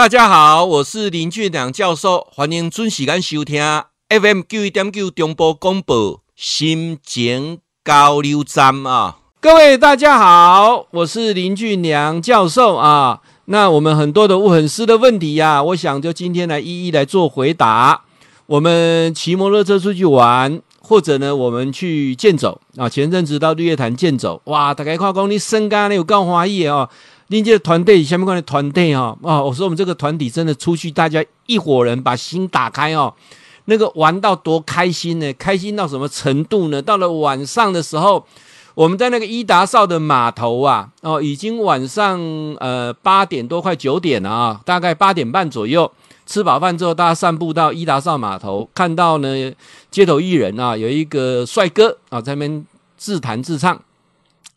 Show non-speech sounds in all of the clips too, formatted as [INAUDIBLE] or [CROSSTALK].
大家好，我是林俊良教授，欢迎准时间收听 FM 九一点九中波广播心情交流站啊！各位大家好，我是林俊良教授啊。那我们很多的问粉丝的问题呀、我想就今天来一一来做回答。我们骑摩托车出去玩，或者呢，我们去健走啊。前阵子到日月潭健走，哇，大概看讲你身高呢有够欢喜哦。另这个团队下面关的团队哦啊，我说我们这个团体真的出去，大家一伙人把心打开哦，那个玩到多开心呢？开心到什么程度呢？到了晚上的时候，我们在那个伊达少的码头啊，哦，已经晚上呃八点多快九点了啊，大概八点半左右，吃饱饭之后，大家散步到伊达少码头，看到呢街头艺人啊，有一个帅哥啊在那边自弹自唱。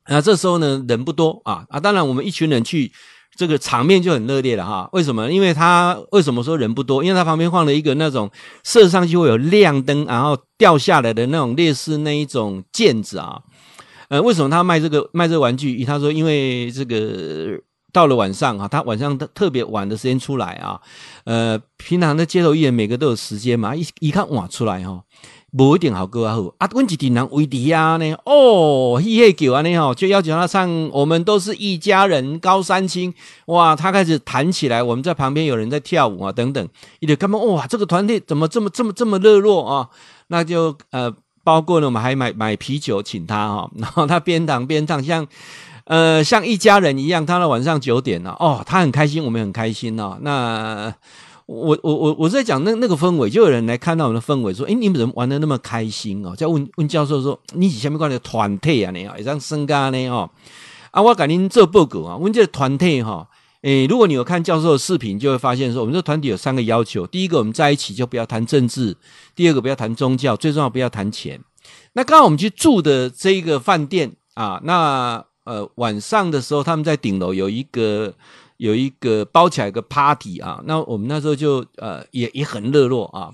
那这时候呢，人不多啊啊！当然，我们一群人去，这个场面就很热烈了哈。为什么？因为他为什么说人不多？因为他旁边放了一个那种射上去会有亮灯，然后掉下来的那种类似那一种毽子啊。呃，为什么他卖这个卖这玩具？他说，因为这个到了晚上啊，他晚上特别晚的时间出来啊。呃，平常的街头艺人每个都有时间嘛，一一看哇出来哈。不一定好歌啊！好啊，阮一群人围底下呢，哦，嘿嘿叫安尼吼，就要求他唱《我们都是一家人》高山青。哇，他开始弹起来，我们在旁边有人在跳舞啊，等等。一点干嘛？哇，这个团队怎么这么这么这么热络啊？那就呃，包括呢，我们还买买啤酒请他哈，[LAUGHS] 然后他边弹边唱，像呃像一家人一样。他到晚上九点了，哦，他很开心，我们很开心哦。那。我我我我在讲那那个氛围，就有人来看到我们的氛围，说：“诶，你们怎么玩得那么开心哦？”再问问教授说：“你是什么关的团体啊？你啊，一张身家呢？哦，啊，我赶紧做报告啊！问这个团体哈，诶，如果你有看教授的视频，就会发现说，我们这个团体有三个要求：第一个，我们在一起就不要谈政治；第二个，不要谈宗教；最重要，不要谈钱。那刚刚我们去住的这一个饭店啊，那呃晚上的时候，他们在顶楼有一个。有一个包起来一个 party 啊，那我们那时候就呃也也很热络啊。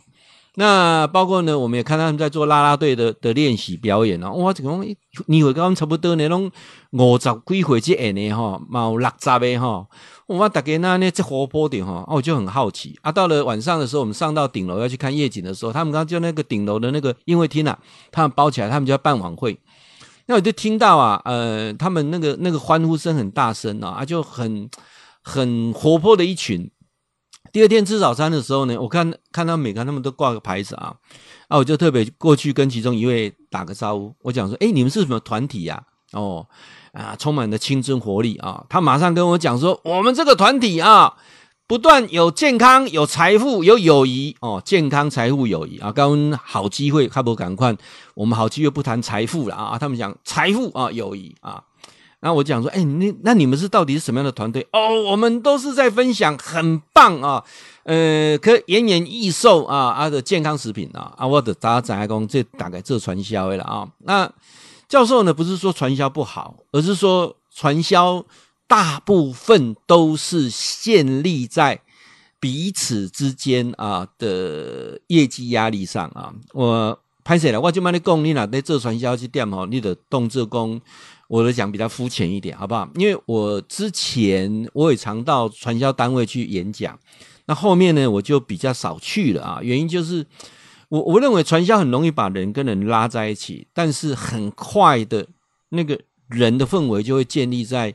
那包括呢，我们也看到他们在做啦啦队的的练习表演啊。哇，这个年会跟我们差不多那种五十几岁这样的哈，毛六十的哈。我大家那呢这活泼点哈，我就很好奇啊。到了晚上的时候，我们上到顶楼要去看夜景的时候，他们刚刚就那个顶楼的那个音乐厅啊，他们包起来，他们就要办晚会。那我就听到啊，呃，他们那个那个欢呼声很大声啊，就很。很活泼的一群。第二天吃早餐的时候呢，我看看到每个他们都挂个牌子啊，啊，我就特别过去跟其中一位打个招呼。我讲说：“哎，你们是什么团体呀？”哦，啊，充满了青春活力啊。他马上跟我讲说：“我们这个团体啊，不断有健康、有财富、有友谊哦，健康、财富、友谊啊。刚好机会，看不赶快，我们好机会不谈财富了啊。他们讲财富啊，友谊啊。”那我讲说，哎，那那你们是到底是什么样的团队？哦，我们都是在分享很棒啊，呃，可延年益寿啊，啊的健康食品啊，啊，我的大家展开工这大概做传销的了啊。那教授呢，不是说传销不好，而是说传销大部分都是建立在彼此之间啊的业绩压力上啊。我拍摄了，我就帮你讲，你哪在做传销去店吼，你的动作工。我的讲比较肤浅一点，好不好？因为我之前我也常到传销单位去演讲，那后面呢，我就比较少去了啊。原因就是我我认为传销很容易把人跟人拉在一起，但是很快的那个人的氛围就会建立在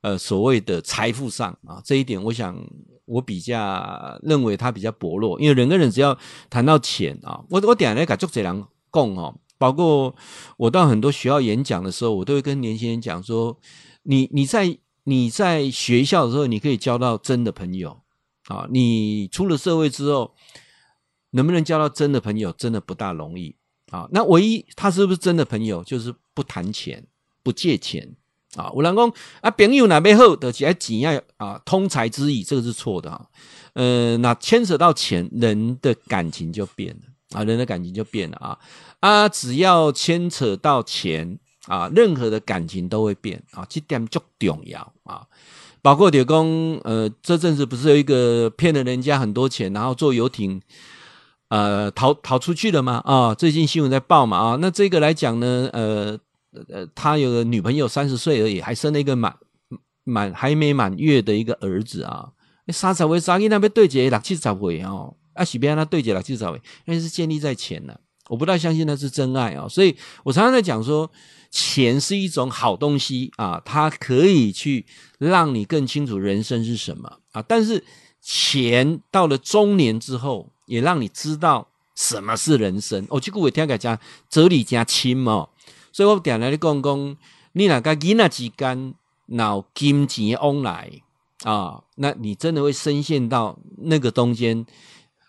呃所谓的财富上啊。这一点，我想我比较认为它比较薄弱，因为人跟人只要谈到钱啊，我我点来给做这人讲哦。包括我到很多学校演讲的时候，我都会跟年轻人讲说：你你在你在学校的时候，你可以交到真的朋友啊。你出了社会之后，能不能交到真的朋友，真的不大容易啊。那唯一他是不是真的朋友，就是不谈钱、不借钱啊。有人讲啊，朋友哪边好，得起来钱要啊，通财之意，这个是错的啊。呃，那牵扯到钱，人的感情就变了。啊，人的感情就变了啊！啊，只要牵扯到钱啊，任何的感情都会变啊，这点就重要啊。包括铁公，呃，这阵子不是有一个骗了人家很多钱，然后坐游艇呃逃逃出去了吗？啊，最近新闻在报嘛啊。那这个来讲呢，呃呃，他有个女朋友三十岁而已，还生了一个满满还没满月的一个儿子啊。三十岁三囡仔要对一个六七十岁哦，啊，许别让他对一个六七十岁，那是建立在钱呢。我不太相信那是真爱啊，所以我常常在讲说，钱是一种好东西啊，它可以去让你更清楚人生是什么啊。但是钱到了中年之后，也让你知道什么是人生。哦，这个我听个讲哲理加亲嘛，所以我点来你讲讲，你哪个囡仔之间脑金钱往来啊，那你真的会深陷到那个中间。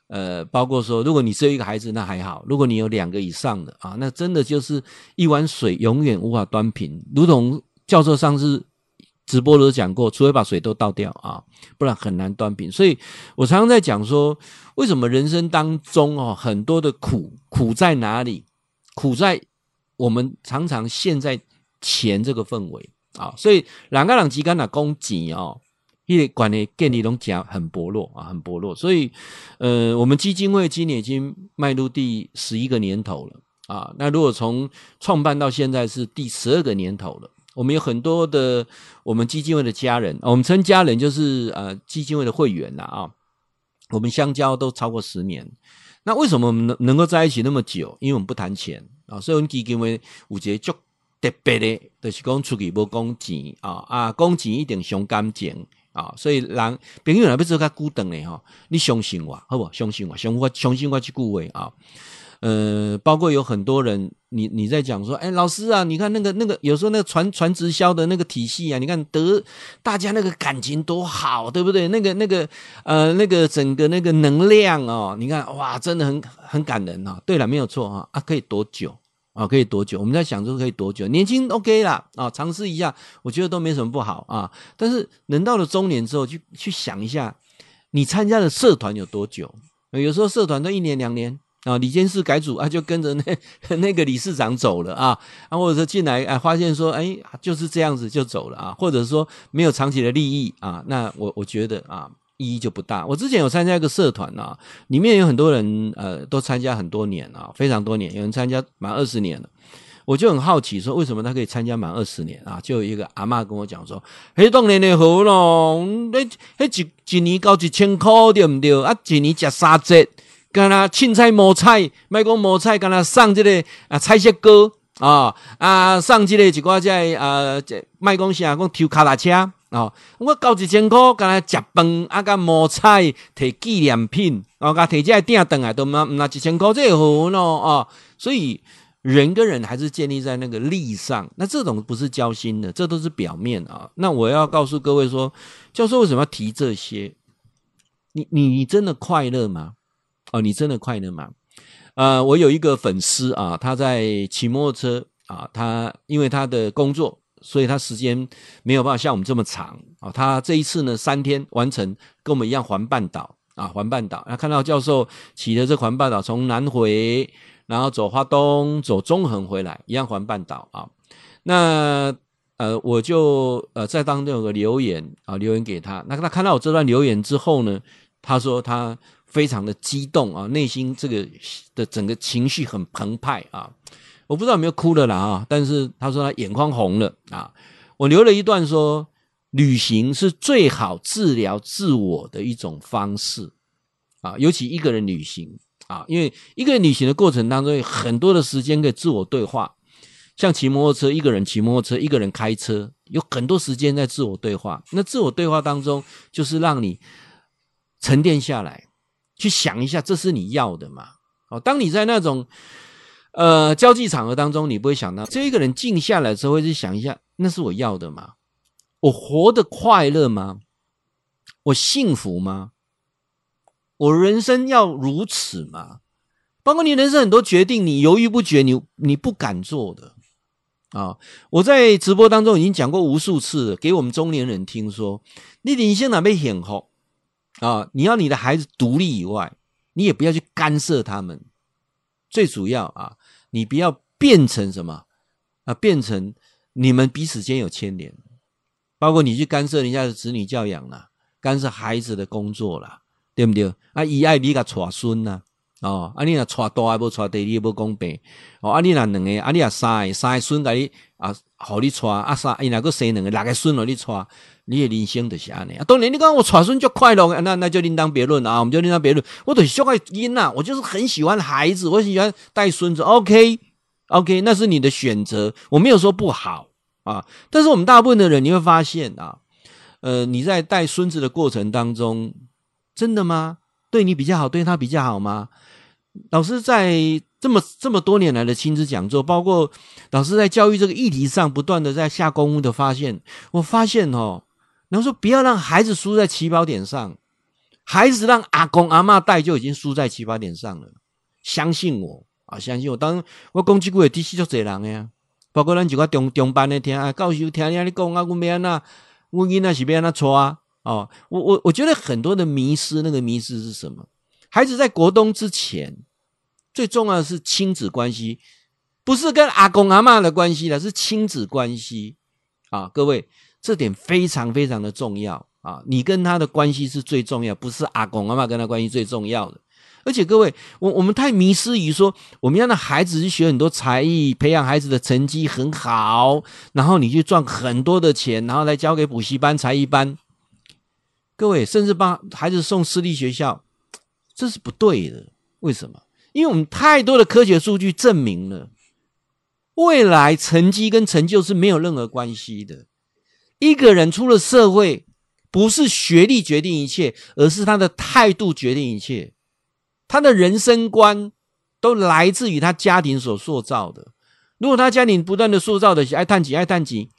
呃，包括说，如果你只有一个孩子，那还好；如果你有两个以上的啊，那真的就是一碗水永远无法端平。如同教授上次直播都讲过，除非把水都倒掉啊，不然很难端平。所以我常常在讲说，为什么人生当中哦，很多的苦苦在哪里？苦在我们常常陷在钱这个氛围啊。所以两个人之间的攻击哦。因为管理建立都讲很薄弱啊，很薄弱，所以，呃，我们基金会今年已经迈入第十一个年头了啊。那如果从创办到现在是第十二个年头了，我们有很多的我们基金会的家人，我们称家人就是呃基金会的会员呐啊。我们相交都超过十年，那为什么我们能能够在一起那么久？因为我们不谈钱啊，所以我们基金会有一个足特别的，就是讲出去不讲钱啊啊，讲钱一定伤感情。啊、所以人朋友若要做较久长的吼，你相信我，好不？相信我，相信我，相信我去顾问啊。呃，包括有很多人，你你在讲说，哎，老师啊，你看那个那个，有时候那个传传直销的那个体系啊，你看得大家那个感情多好，对不对？那个那个呃，那个整个那个能量哦，你看哇，真的很很感人啊。对了，没有错啊，啊，可以多久？啊，可以多久？我们在想说可以多久？年轻 OK 啦，啊，尝试一下，我觉得都没什么不好啊。但是人到了中年之后，去去想一下，你参加的社团有多久？有时候社团都一年两年啊，理监事改组啊，就跟着那 [LAUGHS] 那个理事长走了啊，啊，或者说进来啊，发现说，哎，就是这样子就走了啊，或者说没有长期的利益啊，那我我觉得啊。意义就不大。我之前有参加一个社团啊，里面有很多人，呃，都参加很多年啊，非常多年，有人参加满二十年了。我就很好奇，说为什么他可以参加满二十年啊？就有一个阿妈跟我讲说：“嘿，当年的好咯，那那一一年交一千块对不对？啊，一年吃三节，跟他青菜摸菜，卖讲摸菜，跟他上这个啊菜色糕啊啊，上这个一个在啊，卖讲啥讲抽卡拉车。”哦，我交一千块，跟他食饭，啊，甲摸菜，摕纪念品，哦，甲摕这鼎凳来，都拿拿一千块，这好喏，哦，所以人跟人还是建立在那个利上，那这种不是交心的，这都是表面啊。那我要告诉各位说，教授为什么要提这些？你你你真的快乐吗？哦，你真的快乐吗？呃，我有一个粉丝啊，他在骑摩托车啊，他因为他的工作。所以他时间没有办法像我们这么长啊！他这一次呢，三天完成，跟我们一样环半岛啊，环半岛。那看到教授骑的这环半岛，从南回，然后走花东，走中横回来，一样环半岛啊。那呃，我就呃在当中有个留言啊，留言给他。那他看到我这段留言之后呢，他说他非常的激动啊，内心这个的整个情绪很澎湃啊。我不知道有没有哭了啦啊！但是他说他眼眶红了啊。我留了一段说，旅行是最好治疗自我的一种方式啊，尤其一个人旅行啊，因为一个人旅行的过程当中有很多的时间可以自我对话，像骑摩托车，一个人骑摩托车，一个人开车，有很多时间在自我对话。那自我对话当中，就是让你沉淀下来，去想一下，这是你要的吗？哦，当你在那种。呃，交际场合当中，你不会想到，这一个人静下来之后，会去想一下，那是我要的吗？我活得快乐吗？我幸福吗？我人生要如此吗？包括你人生很多决定，你犹豫不决，你你不敢做的啊！我在直播当中已经讲过无数次，给我们中年人听说，你领先哪被险后啊？你要你的孩子独立以外，你也不要去干涉他们，最主要啊。你不要变成什么啊？变成你们彼此间有牵连，包括你去干涉人家的子女教养啦，干涉孩子的工作啦，对不对？啊，伊爱你个带孙呐，哦，啊，你若带大还不带弟弟不公平，哦，啊，你若两个，啊，你若三个，三个孙给你啊，好你带，啊，三，伊若个生两个，六个孙给你带，你也人生就是安尼啊。当然，你讲我传孙就快乐，那那就另当别论啊。我们就另当别论。我对小孩因呐，我就是很喜欢孩子，我喜欢带孙子。OK，OK，、OK, OK, 那是你的选择，我没有说不好啊。但是我们大部分的人，你会发现啊，呃，你在带孙子的过程当中，真的吗？对你比较好，对他比较好吗？老师在这么这么多年来的亲子讲座，包括老师在教育这个议题上不断的在下功夫的发现，我发现哦，然后说不要让孩子输在起跑点上，孩子让阿公阿嬷带就已经输在起跑点上了。相信我啊，相信我。当我讲这句话，的确就这样呀。包括咱几个中中班的听啊，教授听你讲啊，我没安那，我囡仔是要安那错啊。哦，我我我觉得很多的迷失，那个迷失是什么？孩子在国中之前，最重要的是亲子关系，不是跟阿公阿嬷的关系了，是亲子关系啊！各位，这点非常非常的重要啊！你跟他的关系是最重要，不是阿公阿嬷跟他关系最重要的。而且各位，我我们太迷失于说，我们要让孩子去学很多才艺，培养孩子的成绩很好，然后你去赚很多的钱，然后来交给补习班、才艺班。各位，甚至帮孩子送私立学校，这是不对的。为什么？因为我们太多的科学数据证明了，未来成绩跟成就是没有任何关系的。一个人出了社会，不是学历决定一切，而是他的态度决定一切。他的人生观都来自于他家庭所塑造的。如果他家庭不断的塑造的是爱叹气、爱叹气。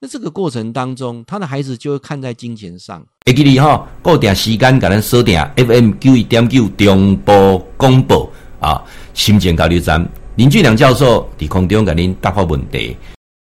在这个过程当中，他的孩子就会看在金钱上。会记你哈，固定时间给咱锁定 FM 九一点九中波广播啊，心情交流站林俊良教授在空中给您答复问题。